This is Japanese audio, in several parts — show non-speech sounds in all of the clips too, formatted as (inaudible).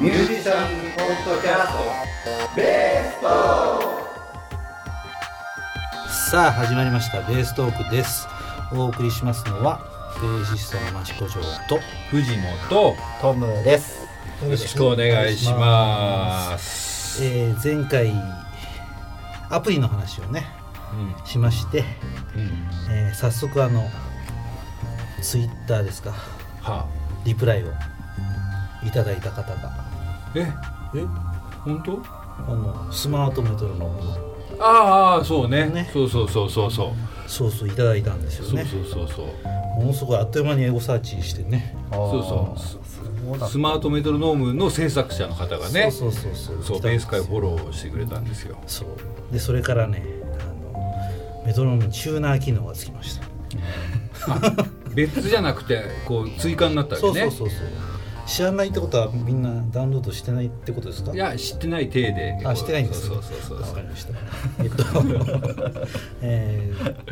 ミュージシャンポッドキャストベーストさあ始まりました。ベーストークです。お送りしますのはベーシストの益子城と藤本トムです。よろしくお願いします。えー前回アプリの話をねしまして、うん。うんえー早速あのツイッターですか。はリプライをいただいた方があ、ええ本当？あのスマートメトロノームああそうね。ね。そうそうそうそうそう。そうそういただいたんですよね。そうそうそうそう。ものすごいあっという間にエゴサーチしてね。そうそう。そうだスマートメトロノームの制作者の方がねそうそうそうそう。ベース界フォローしてくれたんですよ。そう。でそれからねあのメトロノームにチューナー機能がつきました。別じゃなくてこう追加になったわそうけね。そうそうそう知らないってことはみんなダウンロードしてないってことですか？いや知ってない体で。あしてないんですそうそうそうそう。わかりました。えっとえー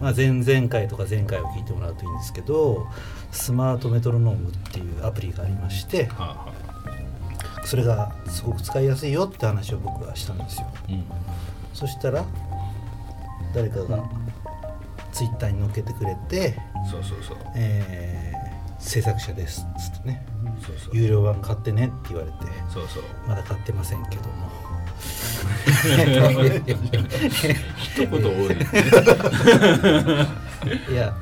まあ、前々回とか前回を聞いてもらうといいんですけどスマートメトロノームっていうアプリがありましてはあはあ。それがすごく使いやすいよって話を僕はしたんですよ。うん。そしたら誰かがツイッターに載っけてくれて、そうそうそう。えー制作者ですっつってね。そうそう。有料版買ってねって言われて。そうそう。まだ買ってませんけども。一言多い。(laughs) いや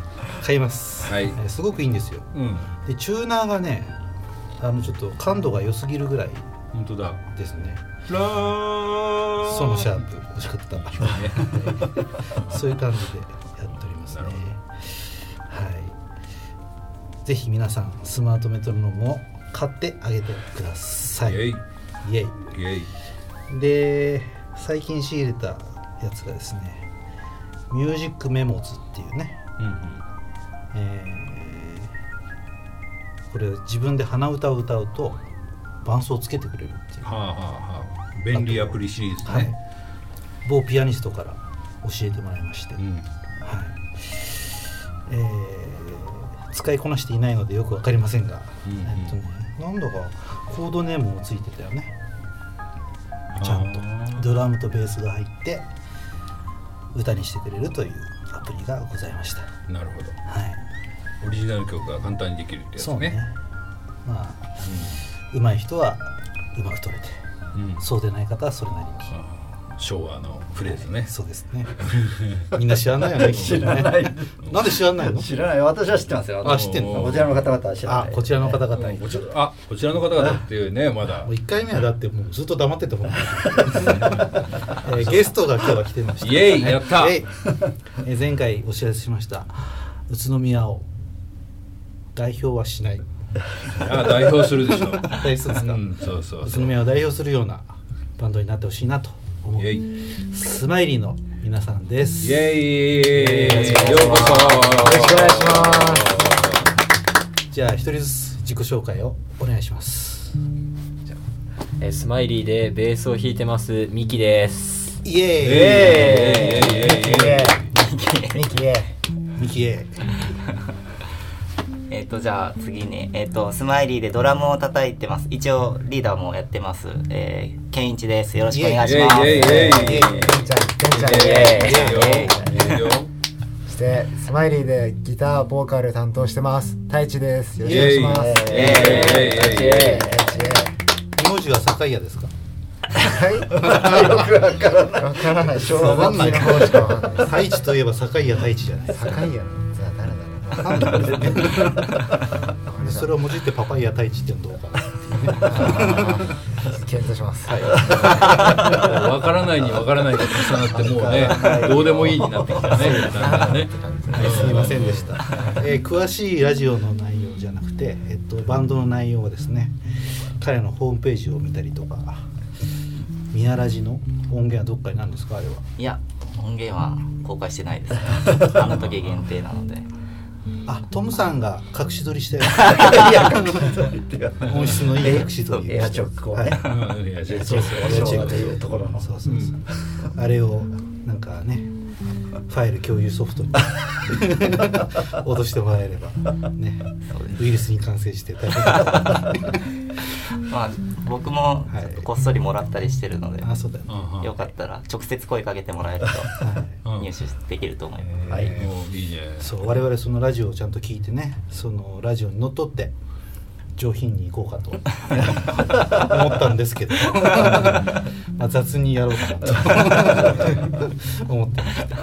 買います、はい。えーすごくいいんですよ。うん。でチューナーがねあのちょっと感度が良すぎるぐらい本当だ。ですね。ラーそのシャープ欲しかったそういう感じでやっておりますねぜひ皆さんスマートメトロノームを買ってあげてください。イェイ。イエイ。イェイ。で最近仕入れたやつがですねミュージックメモズっていうね、うんうん。えーこれ自分で鼻歌を歌うと伴奏をつけてくれるっていう、はあはあはあ。便利アプリシリーズね、はい、某ピアニストから教えてもらいまして、うん。はい。えー使いこなしていないのでよくわかりませんが、うんうん。えっとねなんだかコードネームもついてたよね。ちゃんと。ドラムとベースが入って歌にしてくれるというアプリがございました。なるほど。はい。オリジナル曲が簡単にできるってやつね。そうね。まあ上手い人はうまく取れて。うん。うんそうでない方はそれなりに昭和のフレーズね。そうですね。(laughs) みんな知らないよね (laughs) 知らない。ね。なんで知らないの？知らない。私は知ってますよ。あ知ってんの？こちらの方々は知らない。あこちらの方々うんこちらあこちらの方々っていうねまだ。もう1回目はだってもうずっと黙ってたも。ん、(laughs) えーゲストが今日は来てました。イエイやった。えー前回お知らせしました。宇都宮を代表はしない。あ代表するでしょ。大そうですか、うんそうそう宇そう。都宮を代表するようなバンドになってほしいなと思うイ。エイ。スマイリーの皆さんです。イエイ。イようこそよろしくお願いします。じゃあ一人ずつ自己紹介をお願いします。えースマイリーでベースを弾いてますミキです。イエーイ。イエイ。イエイ。イエイ。イエイ。ミキエミキエミキエえっ、とじゃあ次にえっ、とスマイリーでドラムを叩いてます。一応リーダーもやってます。えー、ケンイチです。よろしくお願いします。イエイイエイイエイ。ケンちゃん、ケンちゃんイエイでイエイよイエイよそしてスマイリーでギターボーカル担当してます太一ですよろしくおイエイ願いしますイエイイエイイエイイエ名字は酒屋ですかはいよくわからないわからない昭わかんない和の方しかわかんない太一といえば酒屋太一じゃないですか酒屋のじゃあ誰だろうなそれをもじってパパイヤ太一ってどうかな検討します。はい。わからないにわからないが重なってもうねどうでもいいになってきたね。ね。はい、すみませんでした、えー詳しいラジオの内容じゃなくて、えっと、バンドの内容はですね彼のホームページを見たりとか宮ラジの音源はどっかに何ですか？あれは。いや音源は公開してないです。あの時限定なのであトムさんが隠し撮りしたよ。(laughs) いや隠し撮りっていうか音質のいい隠し撮りエアチョックをね。はいうんいやじゃあそうそうエアチョックというところのそうそう。そう、あれをなんかねファイル共有ソフトに (laughs) 落としてもらえればねウイルスに感染して大変 (laughs) まあ僕もちょっとこっそりもらったりしてるので、あそうだよね。うんうん。よかったら直接声かけてもらえるとうん。入手できると思います。はい。もういいね。そう我々そのラジオをちゃんと聞いてねそのラジオにのっとって上品に行こうかと。(laughs) 思ったんですけど。(laughs) まあ雑にやろうかなと。(laughs) 思ってました、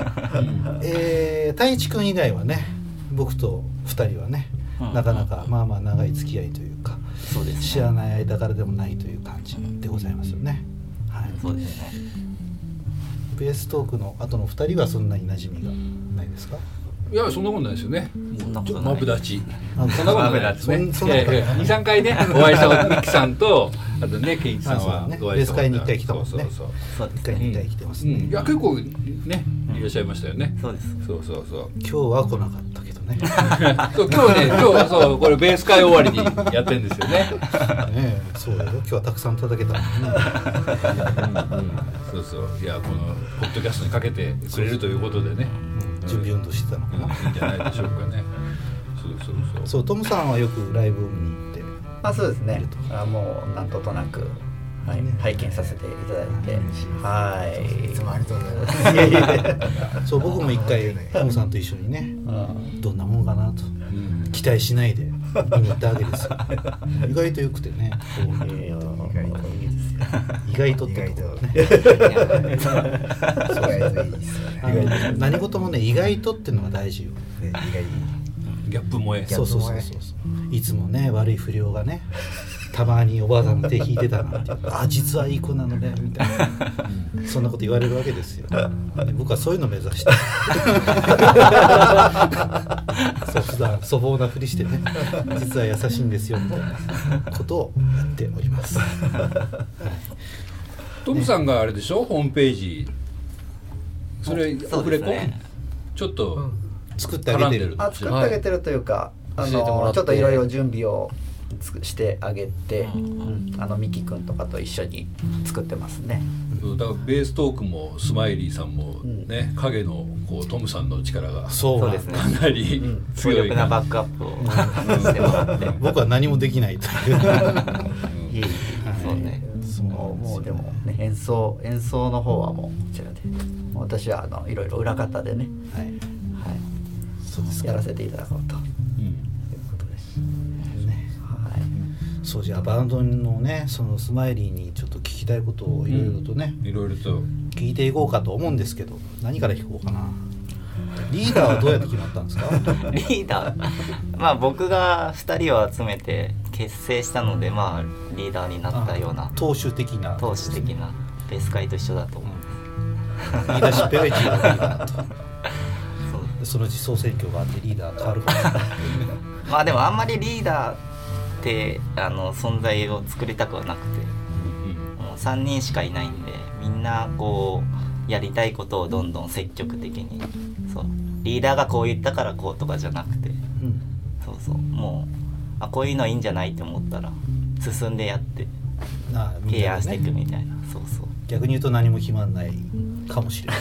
えー、太一君以外はね僕と2人はねうん。なかなかまあまあ長い付き合いというかそうですね。知らない間からでもないという感じでございますよね、はい、そうですね。ベーストークの後の2人はそんなに馴染みがないですか？いやそんなことないですよね。そんなことない。ちょマブダチ。あそんなことない。ですね。そんそんなことない。(laughs) 23回ねお会いしたミキさんとあとねケンイチさんはねお会いしたことレース会に一回来たもんね。そうそうそう。1そうですね。回2回来てますうん。ね、いや結構ねいらっしゃいましたよね。そうです。そうそうそう。今日は来なかったけどね。(laughs) そう今日ね今日そうこれベース会終わりにやってんですよね。(laughs) ねえそうだよ。今日はたくさん叩けたもんね。そうそう。いやこのポッドキャストにかけてくれるということでね。準備運動してたのかな、うんいいんじゃないでしょうかね。そうそうそう。そうトムさんはよくライブを見に行って。あそうですね。あもうなんととなく、はい、拝見させていただいて。はい。いつもありがとうございます。いやいやそう僕も一回トムさんと一緒にねどんなもんかなとうん。期待しないで見に行ったわけですよ意外とよくてね意外とってところね何事もね意外とっていうのが大事よ。ね意外ギャップ萌え。そうそうそうそういつもね悪い不良がねたまにおばあさんの手引いてたなんて。(laughs) あ実はいい子なのねみたいな。そんなこと言われるわけですよ。で僕はそういうのを目指して。(laughs) そう普段粗暴なふりしてね。実は優しいんですよみたいなことをやっております、はい。トムさんがあれでしょ？ホームページ。それそうオフレコ？ね。ちょっと作ってあげてる。あ作ってあげてるというか、あ教えてもらってのちょっといろいろ準備をしてあげて、うん。うんあのミキ君とかと一緒に作ってますね。そうだからベーストークもスマイリーさんもね、影のこうトムさんの力がそうそうですね。かなり強強い力なバックアップをしてもらって。(laughs) 僕は何もできないという。(laughs) いえいえそうね。もうもうでもね演奏演奏の方はもうこちらで、私はあのいろいろ裏方でね、はい。はい、やらせていただこうとそうじゃあバンドのねそのスマイリーにちょっと聞きたいことをいろいろとね、いろいろと。聞いていこうかと思うんですけど何から聞こうかな？リーダーはどうやって決まったんですか？(laughs) リーダー？まあ僕が2人を集めて結成したのでまあリーダーになったような党首的な。投資的なベース会と一緒だと思う。リーダーシップが一番いいかなと。(laughs) そのうち総選挙があってリーダー変わるかも。しれないまあでもあんまりリーダーってあの存在を作りたくはなくて。もう3人しかいないんでみんなこうやりたいことをどんどん積極的に。そう。リーダーがこう言ったからこうとかじゃなくて。うん。そうそう。もうあこういうのいいんじゃないって思ったら進んでやって提案していくみたいな。そうそう。逆に言うと何も決まんないかもしれない。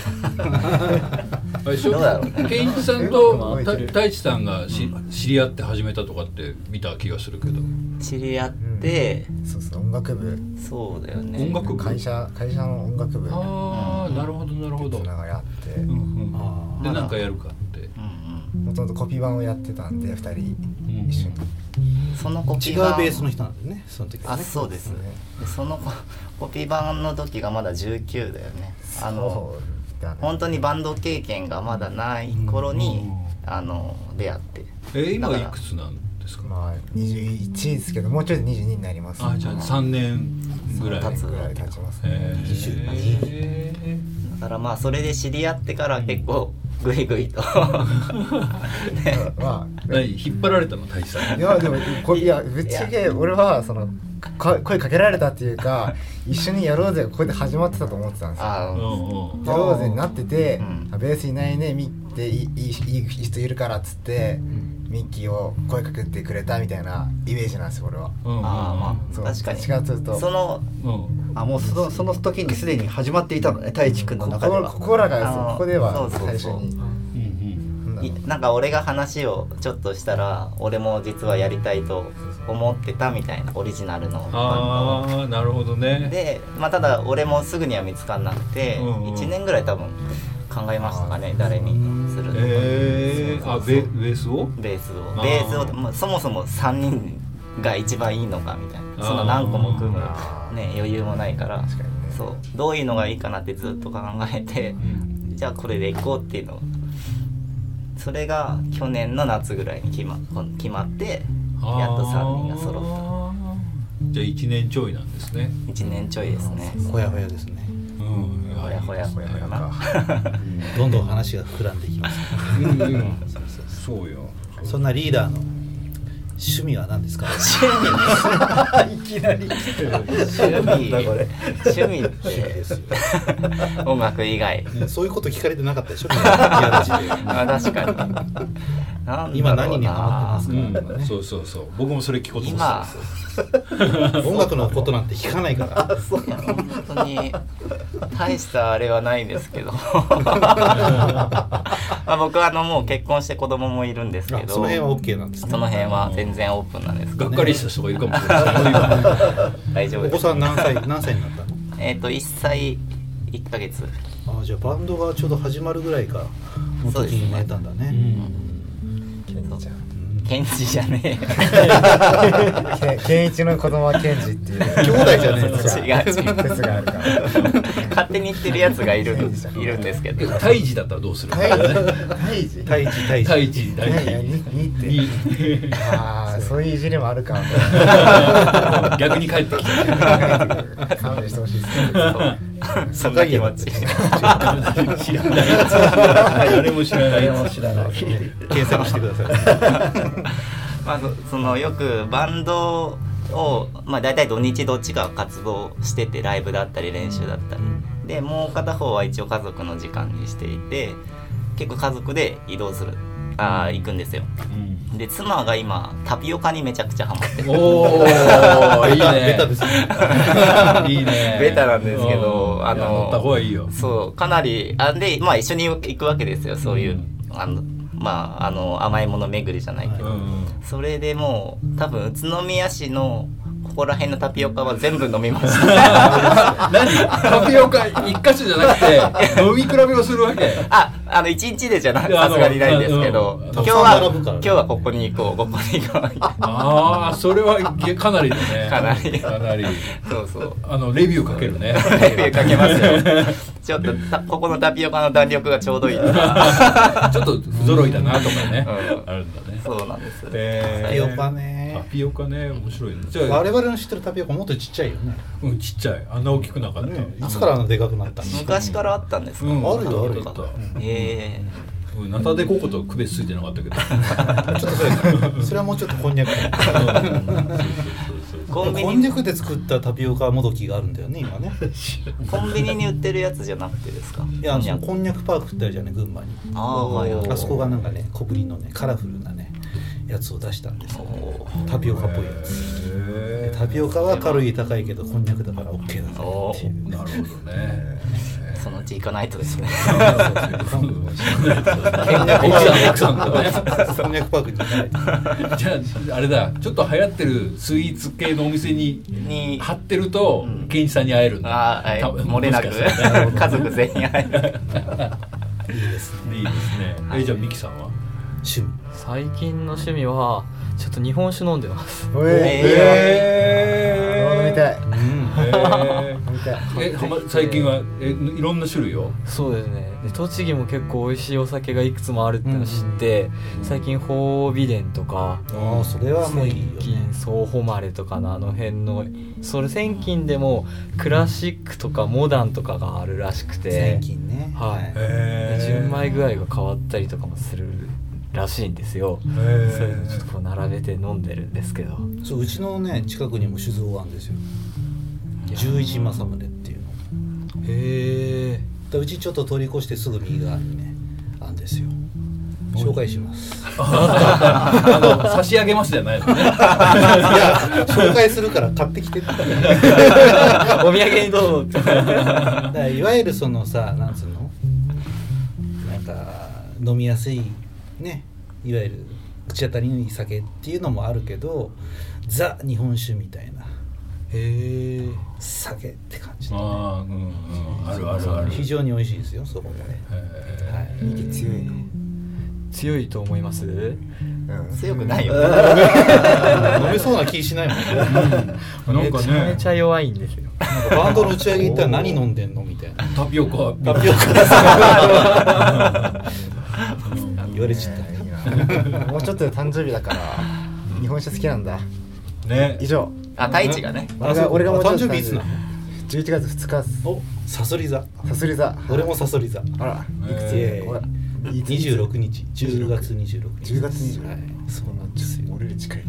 どうだろうね。ケンイチさんとた太一さんがし知り合って始めたとかって見た気がするけど。知り合って、そうそう音楽部。そうだよね。音楽部？会社会社の音楽部。にああなるほどなるほど。つながりあって。うんうんあでなんかやるかって。うんうん。もともとコピー版をやってたんで2人。うん一緒にそのコあ違ピー版。うベースの人なんだよねその時はあねそうです。ねでそのココピー版の時がまだ19だよね。あの本当にバンド経験がまだない頃に、あの出会って。え今だからいくつなんですか？まあ21ですけどもうちょいで22になります。あじゃあ3年ぐらい。経つぐらい経ちますへねえだからまあそれで知り合ってから結構グイグイと。(laughs) ま何引っ張られたの太一さん。あいやでもこいやぶっちゃけ俺はそのか声かけられたっていうか一緒にやろうぜここで始まってたと思ってたんですよ。あうんのうん。やろうぜになってて、うん。あベースいないねミッていいいいいい人いるからっつって、ミッキーを声かけてくれたみたいなイメージなんですよ俺は。うん。うんあーまあ確かに。そのうん。あもうそのその時にすでに始まっていたのね太一君のこ中では。こここらがここではそうそうそう。最初に。うんなんか俺が話をちょっとしたら俺も実はやりたいと思ってたみたいなオリジナルのああなるほどね。で、まあ、ただ俺もすぐには見つからなくて、うんうん。1年ぐらい多分考えましたかね誰にするのか。えー、あベベースを？ベースを。ベースを、まあ、そもそも3人が一番いいのかみたいな。その何個も組む、ね、余裕もないから。確かにね。そう。どういうのがいいかなってずっと考えてじゃあこれでいこうっていうのを。それが去年の夏ぐらいに決ま決まってやっと3人が揃っあー。じゃあ1年ちょいなんですね。た1年ちょいですね。ほやほやですねうん。ほやほやほやほやな。(laughs) どんどん話が膨らんでいきますうん。うん。そうよ。そんなリーダーの趣味は何ですか？いきなり趣味趣味っ趣味てですよ、音楽以外。ねそういうこと聞かれてなかったでしょ？確かに今何にハマってますか？うん、そうそうそう。僕もそれ聞こうと思って今。(laughs) 音楽のことなんて聞かないから。いや本当に。大したあれはないんですけど。(laughs) まあ僕はあのもう結婚して子供もいるんですあけど。その辺は OK なんですね。その辺は全然オープンなんですけどがっかりした人がいるかもしれない。(laughs) 大丈夫です。お子さん何歳何歳になったの？えっ、と1歳1ヶ月。あじゃあバンドがちょうど始まるぐらいかの時に生まれたんだね。ケンジちゃんケンジじゃねえケンケンイチの子供はケンジっていう。兄弟じゃねえ違う違う。説があるから勝手に言ってるやつがいる。いるんですけど。胎児だったらどうする？タイタイジ。太一太一胎児胎児にってにああそういういじりもあるか (laughs) 逆に帰ってきた勘弁してほしいですそんな気持ち知らない誰も知らない。誰も知らない。検索してくださいまあ、そそのよくバンドを、まあ、大体土日どっちか活動しててライブだったり練習だったり、でもう片方は一応家族の時間にしていて結構家族で移動するあー行くんですよ。で妻が今タピオカにめちゃくちゃハマってる。おお (laughs) いいね。ベタですね。(laughs) いいね。ベタなんですけどうん。あの乗った方がいいよ。そうかなりあでまあ一緒に行くわけですよ。そういう、あのまああの甘いもの巡りじゃないけど、うん。それでもう多分宇都宮市のここら辺のタピオカは全部飲みました。(laughs) 何？タピオカ一箇所じゃなくて (laughs) 飲み比べをするわけ？ああの一日でじゃなさすがにないんですけど。うん今日は今日はここに行こうここに行こう。ああそれはかなりだね。かなり。かなり。そうそう。あのレビューかけるね。レビューかけますよ。(laughs) ちょっとたここのタピオカの弾力がちょうどいい。ちょっと不揃いだなとかね、うん。あるんだね。そうなんです、えタピオカね。タピオカね面白いね。じゃあ我々の知ってるタピオカもっとちっちゃいよね。うんちっちゃい。あんな大きくなかった、ねいつからあのでかくなったの昔からあったんですか、うん。あるよあるよ。あった。え。うん。ナタデココと区別ついてなかったけど。(laughs) ちょっとそれそれはもうちょっとこんにゃくー、コンビこんにゃニくで作ったタピオカもどきがあるんだよね今ね。コンビニに売ってるやつじゃなくてですか？いやここんにゃくパークってあるじゃんね群馬に。ああそこがなんかね小ぶりのねカラフルなねやつを出したんですタピオカっぽいやつ。タピオカはカロリー高いけどこんにゃくだから OK だおぜっていうー。なるほどね。(laughs) そのうち行かないとですね。こ (laughs) んにゃくパークに行かないとじゃああれだ。ちょっと流行ってるスイーツ系のお店にに。貼ってると、ケンイチさんに会えるんだ。ああ、はい、多分。漏れなく。(laughs) 家族全員会える。いいですね。いいですね。えじゃあミキさんは？趣味。最近の趣味はちょっと日本酒飲んでます。え飲みたい。え飲みたい。えはま最近はえいろんな種類を？そうですね。で栃木も結構美味しいお酒がいくつもあるっていうのを知って、最近褒美伝とかああそれはもういいよ千ね金総誉れとかのあの辺のそれ千金でもクラシックとかモダンとかがあるらしくて。千金ね。はい。へで純米具合が変わったりとかもするらしいんですよ。へそういうのちょっとこう並べて飲んでるんですけど。そううちのね近くにも酒造があるんですよ。十一政宗っていうの。へえでうちちょっと通り越してすぐ右側にねあるんですよ。紹介します。あの差し上げますじゃないのね。いや紹介するから買ってきてって。(laughs) お土産にどうぞ。ってだからいわゆるそのさなんつうの？なんか飲みやすいねいわゆる口当たりのいい酒っていうのもあるけどザ日本酒みたいな。へえ酒って感じで、ああうんうん。あるあるある。非常に美味しいですよそこもね、へはい、息強いの？強いと思います？うん強くないよ。(laughs) 飲めそうな気しないもんなんかめちゃめねちゃ弱いんですよ。なんかバンドの打ち上げ行ったら何飲んでんの？みたいな。タピオカ。タピオカ (laughs) 言われちゃったもうちょっとで誕生日だから日本酒好きなんだ。ね。以上。あ太一がね。俺が俺がもうちょっと誕生日いつなの？11月2日っす。おサソリ座。さすり座。俺もサソリ座。あら。いくつえー俺いつ26日。10月26日。10月26はい。そうなんですよ。俺より近い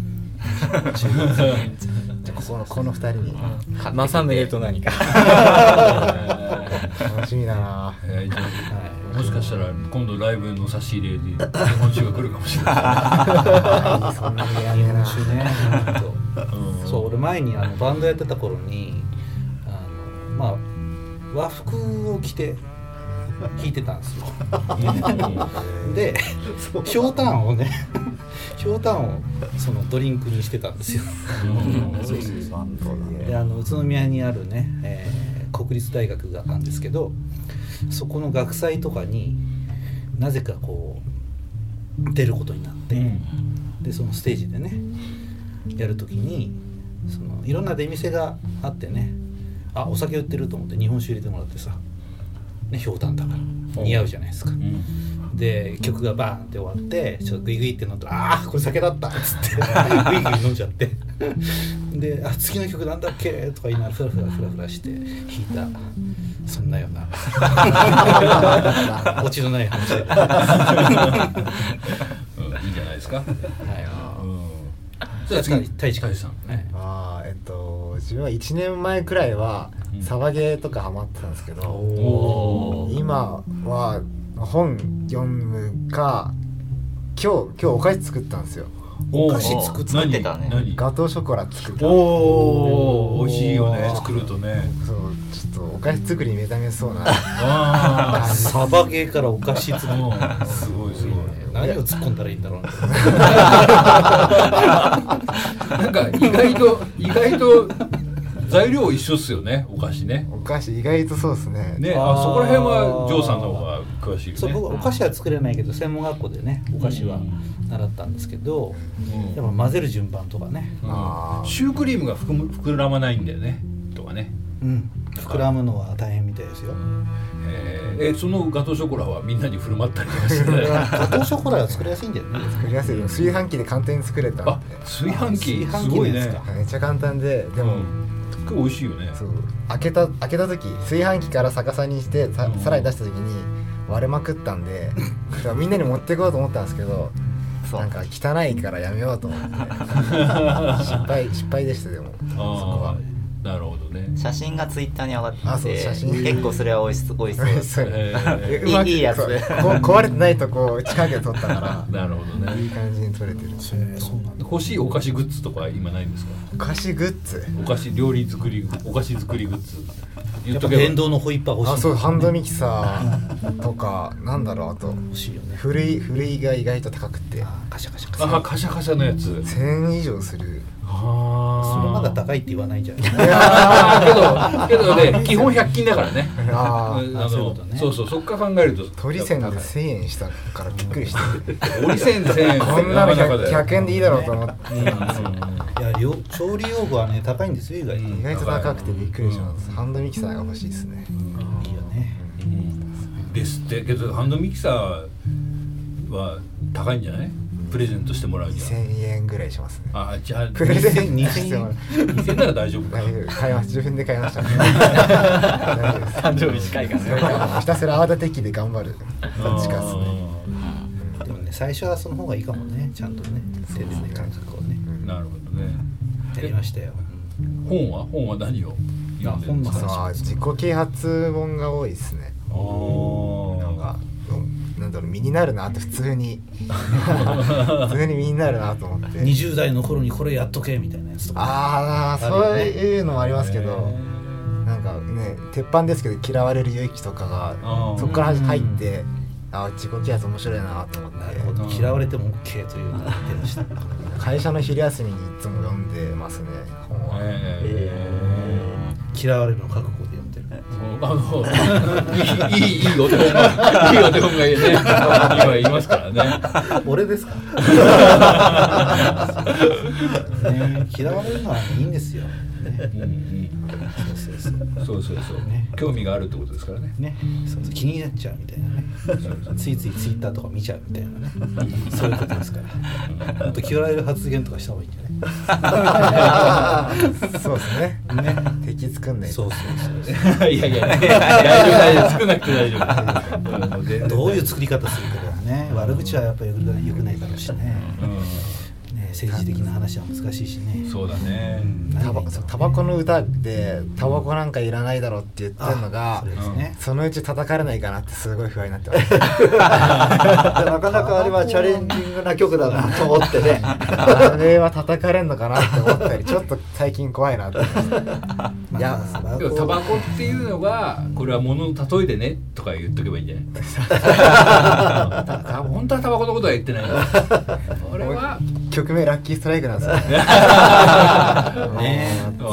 じゃあここのこの二人 (laughs) に正宗と何か楽しみだな。えーもしかしたら今度ライブの差し入れで日本酒が来るかもしれない。そんなにやなうんそう俺前にあのバンドやってた頃にあのまあ和服を着て弾いてたんですよ。(laughs) でひょうたんをね (laughs) ひょうたんをそのドリンクにしてたんですよ。うん。そう。そうそうであの宇都宮にあるね、えー国立大学があるんですけどそこの学祭とかになぜかこう出ることになって、でそのステージでねやるときにそのいろんな出店があってねあお酒売ってると思って日本酒入れてもらってさねひょうたんだから。似合うじゃないですか。うん。で曲がバーンって終わってちょっとグイグイって飲んだら「ああこれ酒だった」っつって。(laughs) グイグイ飲んじゃって。で「あ次の曲なんだっけ?」とか言いながらフラフラフラフラして弾いたそんなような。(laughs) オチのない話で、はうんいいじゃないですか。い、うん。じゃあ次太一さん。はい。あーえっと自分は1年前くらいはうんサバゲーとかハマってたんですけど、今は本読むか今日今日お菓子作ったんですよ。お菓子作っててたね。ガトーショコラ作ったおお美味しいよね作るとね。そうちょっとお菓子作りに目覚めそうなあサバゲーからお菓子作る。すごいすごい。何を突っ込んだらいいんだろうな (laughs) なんか意外と意外と材料一緒っすよねお菓子ね。お菓子意外とそうですね。ねあそこら辺はジョーさんの方が詳しいよね。そう僕お菓子は作れないけど専門学校でねお菓子は習ったんですけど、うん。やっぱ混ぜる順番とかね、シュークリームが膨む膨らまないんだよねとかね。うん、膨らむのは大変みたいですよ。えー。えそのガトーショコラはみんなに振る舞ったりとかしてねガトーショコラが作りやすいんだよね。作りやすい。よ炊飯器で簡単に作れた炊飯器あすごいね炊飯器のやつかめっちゃ簡単ででも、うん。結構美味しいよね。そう。開けた開けた時炊飯器から逆さにしてさうん。さらに出した時に割れまくったんで (laughs) みんなに持ってこうと思ったんですけどなんか汚いからやめようと思って。(laughs) 失敗失敗でしたでも。そこはなるほどね。写真がツイッターに上がってて写真。結構それは美味しそう美味しそう。で (laughs) すいいいいやつ。壊れてないとこ近くで撮ったか (laughs) なるほどね。らいい感じに撮れてる。えー。そうなんだ。欲しいお菓子グッズとか今ないんですか？お菓子グッズ。お菓子料理作りお菓子作りグッズ。言や電動のホイッパー欲しいあそうハンドミキサーとかなんだろうあと。欲しいよね。古い古いが意外と高くて。あカシャカシャカシャ。あカシャカシャのやつ。1000円以上する。あそれまだ高いって言わないんじゃない。(laughs) けどけどね基本100均だからね。あうんあそうそうそうそっから考えると。鳥線で1000円したからびっくりして折り線1000円。こんなのなかなか 100, だよ100円でいいだろうと思っていや料調理用具はね高いんですよ意外と。うん意外と高くてびっくりします。ハンドミキサーが欲しいですね。いいよね。うん。ですって。けどハンドミキサーは高いんじゃない？プレゼントしてもらうには。2000円ぐらいしますね。あじゃあプレゼント2000してもらう。2000なら大丈夫か大丈夫。買います。自分で買いました。(laughs) 大丈夫です。誕生日近いからそれかひたすら泡立て器で頑張る。どっちかっすね。でもね最初はその方がいいかもね。ちゃんとね手でね感覚をね。なるほどね。やりましたよ。本は？本は何を？読んでるんですか？自己啓発本が多いですね。あー。なんかうんなんだろう身になるなって普通に。(laughs) 普通に身になるなと思って。20代の頃にこれやっとけみたいなやつとか。あああそういうのもありますけどなんかね鉄板ですけど嫌われる勇気とかがそこから入ってあ自己啓発面白いなと思って。嫌われても OK というのを言ってました。(laughs) 会社の昼休みにいつも読んでますね本は、え嫌われるの覚悟あのいいいいお手本がいいお手本がね今いますからね。俺ですか？ね (laughs) 嫌われるのはいいんですよ、ね、うんうんそうそうそうそうそう。そうね興味があるってことですからね。ね、そうそう。気になっちゃうみたいなね。ついついツイッターとか見ちゃうみたいなね。そういうことですから。もっと嫌われる発言とかした方がいいんじゃそうですね。ないね。敵作んないと。そうそうそういやいや大丈夫大丈夫少なくて大丈夫。どういう作り方するかではね。悪口はやっぱりよくないだろうしね,、ね政治的な話は難しいしね。うんそうだね。タバコの歌でタバコなんかいらないだろって言ってるのがそのうち叩かれないかなってすごい不安になってます。(laughs) (laughs) なかなかあれはチャレンジングな曲だなと思ってね。あれは叩かれんのかなって思ったり (laughs) ちょっと最近怖いなって思いやタバコっていうのがこれは物の例えでねとか言っとけばいいんじゃない本当はタバコのことは言ってない曲名ラッキーストライクなんですよ。(laughs) ね。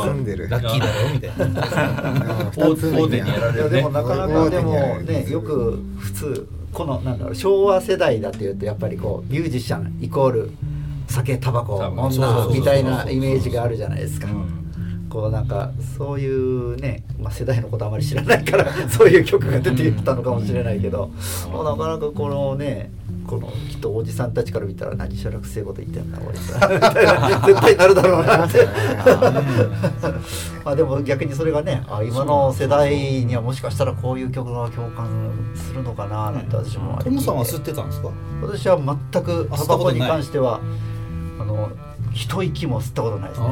積ん。でるラッキーだろみたいな。大大手にやられるでもなかなかでもねよく普通このなんだろう昭和世代だっていうとやっぱりこうミュージシャンイコール酒タバコ女みたいなイメージがあるじゃないですか。うん。こうなんかそういうね、まあ、世代のことあまり知らないからそういう曲が出てきたのかもしれないけど、もうなかなかこのねこのきっとおじさんたちから見たら何しゃらくせえこと言ってんだ俺さ (laughs) 絶対なるだろうなって。(laughs) まあでも逆にそれがねあ今の世代にはもしかしたらこういう曲が共感するのかななんて私もあれトムさんは吸ってたんですか？私は全くあタバコに関してはあの一息も吸ったことないですね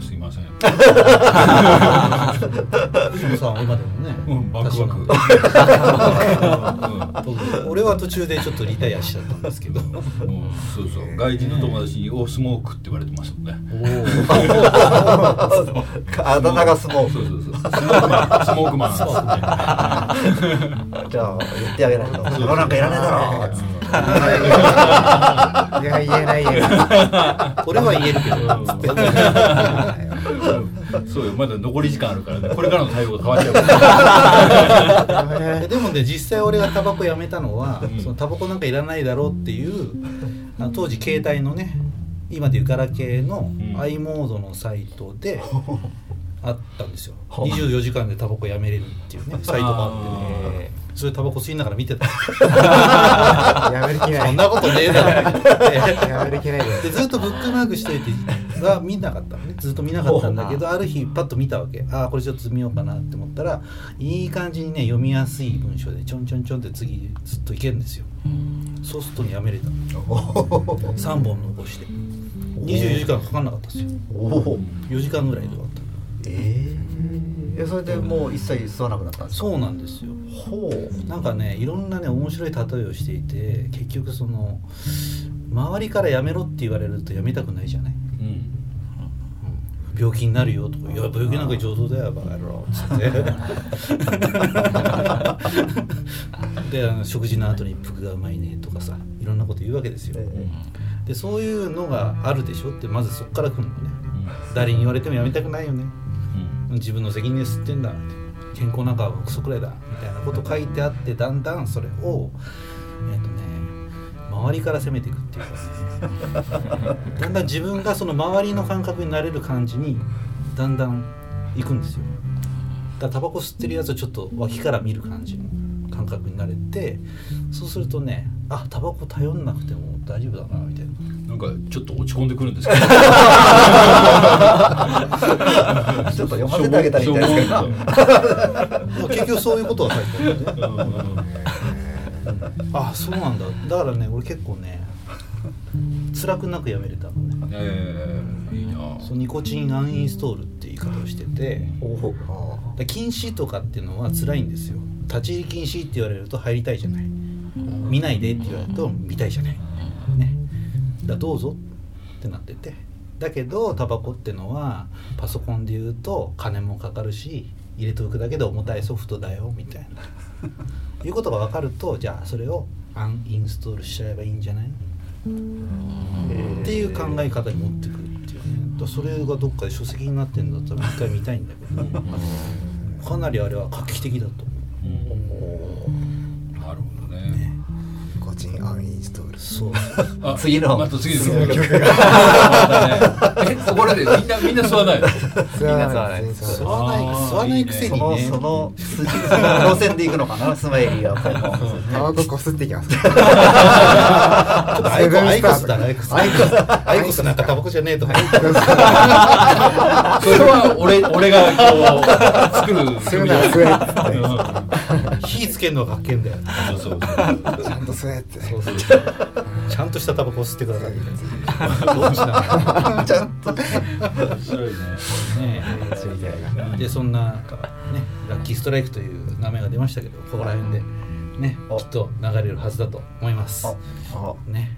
すいません。藤野さんは今でもね、うんバクバク僕俺は途中でちょっとリタイアしちゃったんですけど。うんそうそう。外人の友達に「おスモーク」って言われてましたもんね。あだ名 (laughs) が相撲そうそうそうスモークマン。スモークマン。じゃあ言ってあげないと「それなんかいらねえだろ」っつっていや言えない言えない俺は言えるけど。そうよまだ残り時間あるからね。これからの対応が変わっちゃう。か (laughs) らでもね実際俺がタバコやめたのは、うん。そのタバコなんかいらないだろうっていうあの当時携帯のね今でいうガラケーのうん。i モードのサイトで (laughs) あったんですよ。24時間でタバコやめれるっていうねサイトがあって。ねそれタバコ吸いながら見てた。(laughs) やめる気ない。そんなことねえだろ。(laughs) やめる気ないでずっとブックマークしといては見なかったのね。ずっと見なかったんだけどある日パッと見たわけ。ああこれちょっと見ようかなって思ったらいい感じにね読みやすい文章でちょんちょんちょんって次ずっといけるんですよ。そうするとねやめれた。3本残して。24時間かかんなかったですよ。おお4時間ぐらいで終わったええそれでもう一切吸わなくなったんですか？そうなんですよ。ほう。なんかねいろんなね面白い例えをしていて結局その周りからやめろって言われるとやめたくないじゃない？うん。病気になるよとか「いや病気なんか上等だよバカ野郎」っつってであの食事の後に「服がうまいね」とかさいろんなこと言うわけですよ。でそういうのがあるでしょってまずそこから来るのね。誰に言われてもやめたくないよね自分の責任で吸ってんだ健康なんかはクソくらいだみたいなこと書いてあってだんだんそれをえっとね周りから攻めていくっていうか。ね (laughs) だんだん自分がその周りの感覚になれる感じにだんだんいくんですよ。だからタバコ吸ってるやつをちょっと脇から見る感じの感覚になれてそうするとねあタバコ頼んなくても大丈夫だなみたいななんかちょっと落ち込んでくるんですけど。(laughs) ちょっと読ませてあげたらいいんじゃないですか。まあ結局そういうことが書いて (laughs) あるあそうなんだ。だからね俺結構ね辛くなくやめれたのね。ええいいな。そうニコチンアンインストールって言い方をしてて。だから禁止とかっていうのは辛いんですよ。立ち入り禁止って言われると入りたいじゃない。見ないでって言われると見たいじゃない。ねだどうぞ。ってなってて。だけどタバコってのはパソコンで言うと金もかかるし入れておくだけで重たいソフトだよみたいな。(laughs) いうことが分かるとじゃあそれをアンインストールしちゃえばいいんじゃない？っていう考え方に持ってくるっていうね。だからそれがどっかで書籍になってんだったら一回見たいんだけど。ねかなりあれは画期的だとなるほどねゴチンアンインストール。そう。(laughs) あ次の。また次の曲またねえここらでみんなみんな吸わないの？吸わない吸吸わわない。吸わないくせにね。その筋その路線で行くのかな？スマイリーはやっぱり。もう。ないタバコこすっていきます。アイコアイコスだなアイコス。アイコス。アイコスなんかタバコじゃねえとか。それは俺俺がこう作る火つけるのが発見だよそうそうちゃんと吸えって。そうそうちゃんとしたタバコを吸ってくださいみたいな。どっちなのちゃんと面白いね。ねでそんな、ね、ラッキーストライクという名前が出ましたけどここら辺でねおきっと流れるはずだと思います。ね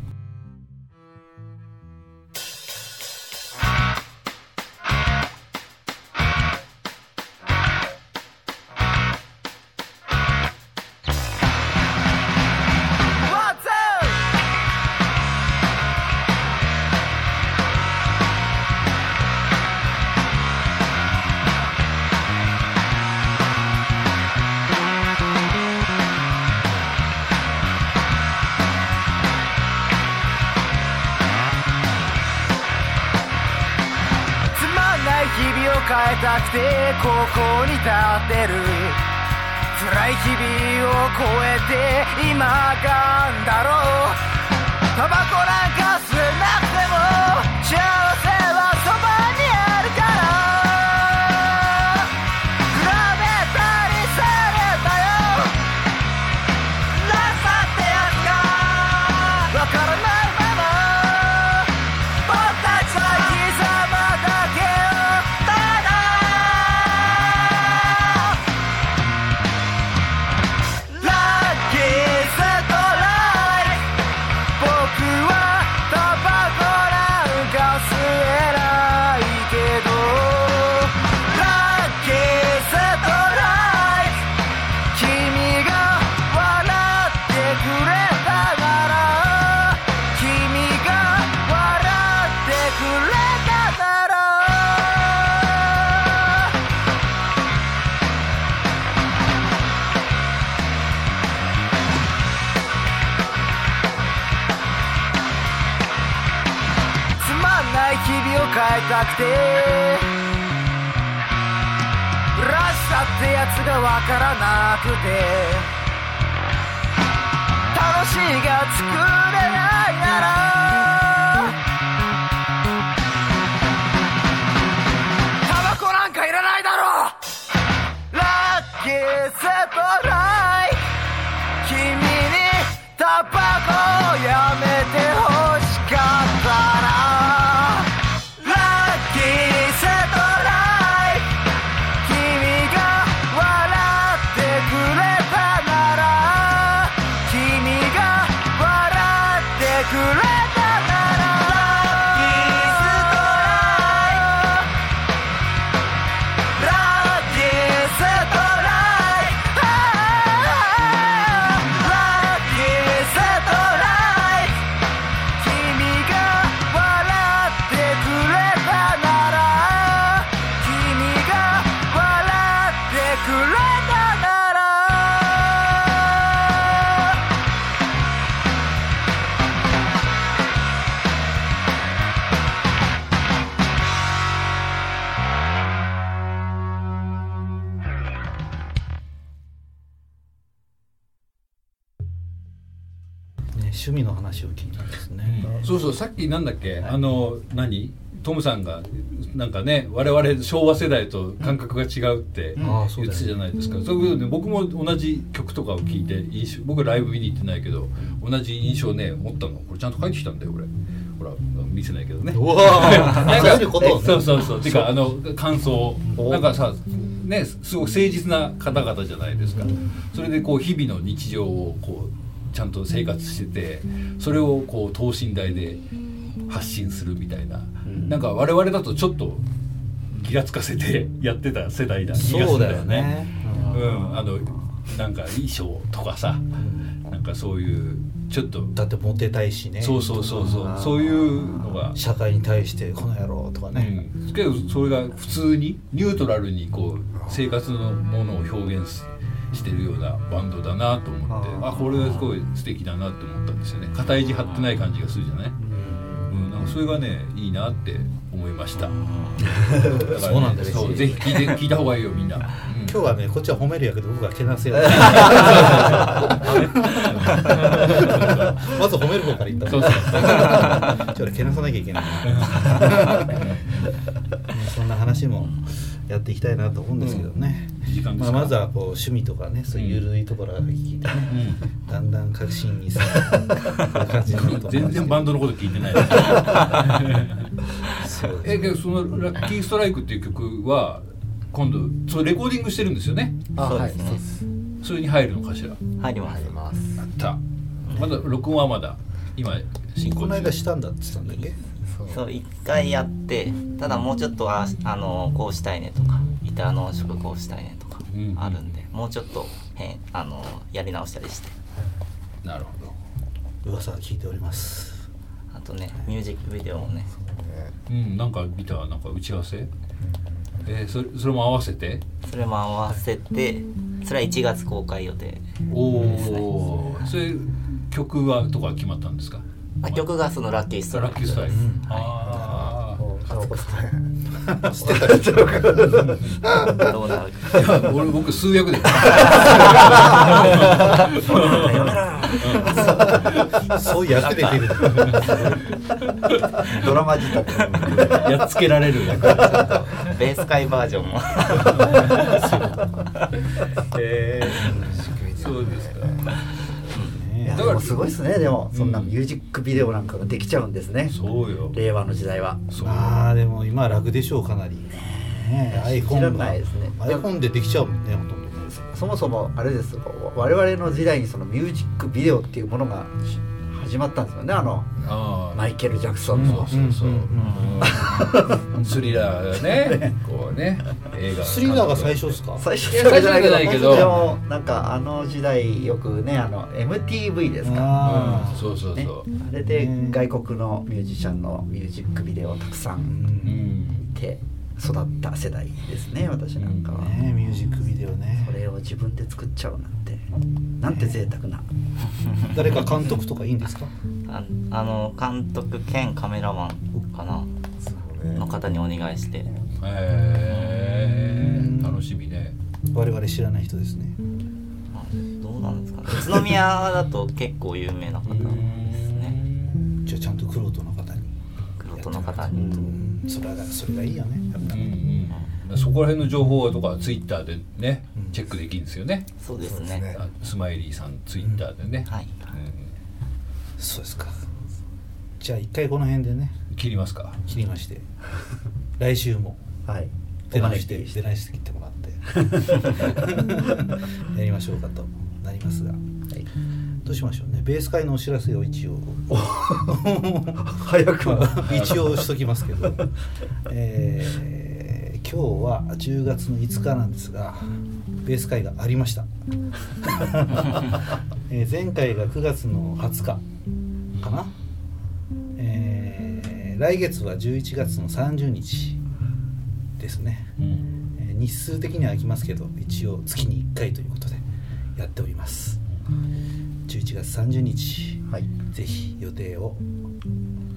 なんだっけ、あの何？トムさんがなんかね我々昭和世代と感覚が違うって言ってたじゃないですか、そういうことで僕も同じ曲とかを聴いて印象僕ライブ見に行ってないけど同じ印象ね持ったの。これちゃんと書いてきたんだよ俺。ほら見せないけどね。(laughs) そうそうそうていう。かあの感想。なんかさねすごく誠実な方々じゃないですか。それでこう日々の日常をこうちゃんと生活しててそれをこう等身大で発信するみたいな、なんか我々だとちょっとギラつかせて (laughs) やってた世代だ。気がするそうんだだよね。うん。あのなんか衣装とかさなんかそういうちょっとだってモテたいしね。そうそうそうそう。そういうのが。社会に対してこの野郎とかね、うん、けどそれが普通にニュートラルにこう生活のものを表現ししてるようなバンドだなと思ってあこれはすごい素敵だなって思ったんですよね。片意地張ってない感じがするじゃない、うん、なんかそれがねいいなって思いました、だからねそうなんですそうぜひ聞いて聞いた方がいいよみんな、うん。今日はね。こっちは褒めるやけど僕はけなすやまず褒める方から言ったそうそうちょっとけなさなきゃいけないそんな話もやっていきたいなと思うんですけどね、まあ、時間ですか？まずはこう趣味とかねそういう緩いところから聞いてね、だんだん確信にさ全然バンドのこと聞いてない。そうですえけどその「ラッキーストライク」っていう曲は今度それレコーディングしてるんですよね？あはいそうです。ねそれに入るのかしら？入ります。ますやった。まだ録音はまだ今進行この間中したんだって言ってたんだっけ？そう。一回やってただもうちょっとああのこうしたいねとかギターの音色こうしたいねとかうんあるんで、もうちょっと変あのやり直したりして。なるほど。噂は聞いております。あとねミュージックビデオもね。うんなんかギターなんか打ち合わせ？えーそれそれも合わせて？それも合わせてそれは1月公開予定おおそれ曲はとか決まったんですか？あ曲がそのラッキーストライクラッキーストライク、うん。あどうなる？俺僕数役でそういう役で出るドラマ仕立てやっつけられる役ベース界バージョンもえー、そうですかいやでもすごいですね。でもそんなミュージックビデオなんかができちゃうんですね、そうよ。令和の時代は。そう。まあでも今は楽でしょうかなり。ね iPhone れないですね。iPhone でできちゃうもんねほとんど。そもそもあれです我々の時代にそのミュージックビデオっていうものが始まったんですよねあのマイケル・ジャクソンの、そうそう、う。んうんスリラーがね (laughs) こうね映画スリラーが最初ですか？最初。じゃないけど。でもなんかあの時代よくねあの MTV ですか？あうんそうそうねそう、あれで外国のミュージシャンのミュージックビデオをたくさーうんうん。見て育った世代ですね私なんかは、ねミュージックビデオね。それを自分で作っちゃうなんて。なんて贅沢な。(laughs) 誰か監督とかいいんですか？ああの監督兼カメラマンかな。の方にお願いして。へえ楽しみね。我々知らない人ですね。まあどうなんですかね。宇都宮だと結構有名な方。です黒人の方うにん。それがそれがいいよね。やっぱ。うんりうん。そこら辺の情報とかツイッターでねチェックできるんですよね。そうですね。スマイリーさんツイッターでね、はい。そうですか。じゃあ一回この辺でね。うん切りますか。切りまして。来週も。はい。出直して出直してきてもらって。(laughs) やりましょうかとなりますが、どうしましょうね。ベース会のお知らせを一応。早く。も (laughs) 一応しときますけど、えー今日は10月の5日なんですがベース会がありました、(laughs) えー前回が9月の20日かな、えー来月は11月の30日ですね、うん。えー日数的には空きますけど一応月に1回ということでやっております11月30日。はい。ぜひ予定を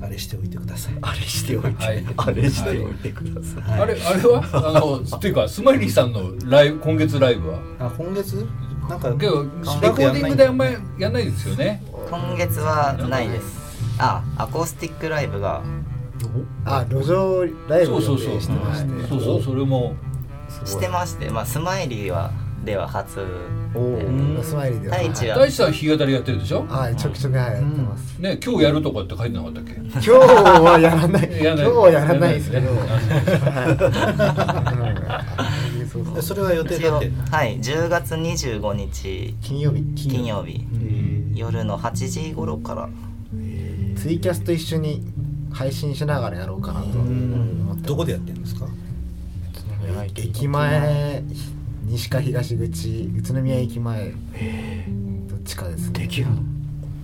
あれしておいてください。あれしておいて、はい。(laughs) あれしておいてください、はい。あれあれは？あの (laughs) っていうかスマイリーさんのライブ今月ライブは？あ今月？なんかけどレしコーディングであんまりりやんないですよね。今月はないです。あアコースティックライブが。あ路上ライブを予そうそうそう。定してましてそうそうそれも。してまして、まあ、スマイリーはでは初おおでんスマイリー。では太一は大地さん弾き語りやってるでしょ？はいちょくちょくはい。やってますね今日やるとかって書いてなかったっけ？今日はやらない。今 (laughs) やらない。日はやらないですけど。そうそうそれは予定だってはい。10月25日。金曜日。金曜日。え夜の8時頃から。ツイキャスと一緒に配信しながらやろうかなと思ってどこでやってるんですか？駅前西か東口宇都宮駅前。どっちかですね。できるの？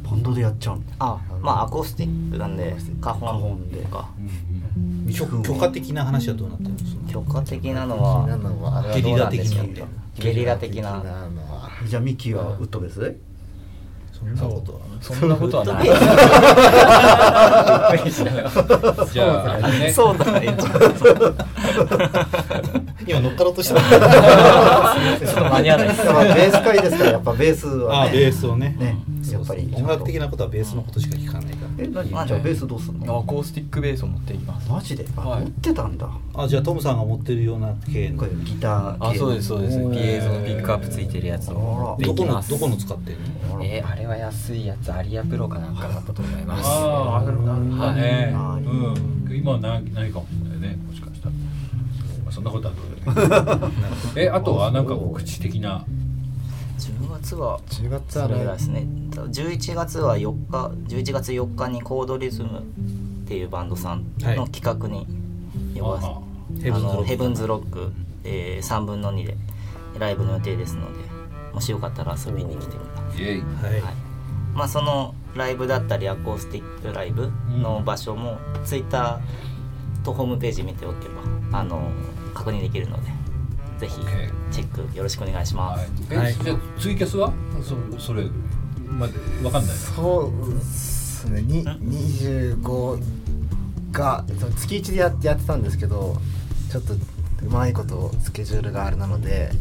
バンドでやっちゃうの？あまあアコースティックなんで花花本本でとか。許許可的な話はどうなってるんですか許可的なのなはゲリラ的な。ゲリラ的な。じゃあミキはウッドベース？でそんなことはそんなことはない。じゃあねそうだね。(laughs) 今乗っかろうとした。ちょっと間に合わない。ベース会ですからやっぱベースはね。あベースをね。ね。やっぱり。音楽的なことはベースのことしか聞かないから。え何？まあじゃあベースどうすんの？アコースティックベースを持っていきます。マジで？あはい。持ってたんだ。あじゃあトムさんが持ってるような系の。ギター系あそうですそうです。おー。PA そのピックアップついてるやつを。どこのどこの使ってるの？えーあれは安いやつアリアプロかなんかだったと思います。ああなるほど。うん。今はないないかもしれないねもしかしたら。まあそんなことはどうでもいい。(laughs) えあとはなんか告知的な。10月は10月はですね。11月は4日11月4日にコードリズムっていうバンドさんの企画に呼ばせ、あヘブンズロックあのヘブンズロック、えー、3分の2でライブの予定ですのでもしよかったら遊びに来てください、イエイ。はい。はいまあ、そのライブだったりアコースティックライブの場所も、ツイッターとホームページ見ておけばあの確認できるのでぜひチェックよろしくお願いします、はい。えはいじゃあツイキャスは？そそれまでわかんないそうですね。に25がその月1でやってやってたんですけどちょっとうまいことスケジュールがあれなので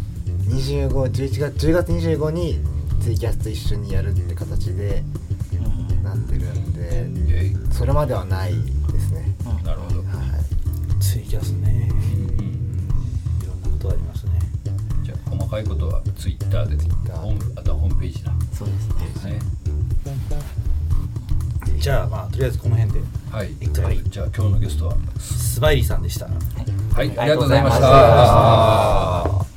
2511月10月25にツイキャスと一緒にやるって形でなってるんでそれまではないですね。なるほど。はい。ツイキャスね。いろんなことありますね。じゃあ細かいことはツイッターで。ホームあとはホームページだ。そうですね。ですね。じゃあまあとりあえずこの辺で。はい、一回じゃあ今日のゲストはスバイリーさんでした。はい。ありありがとうございました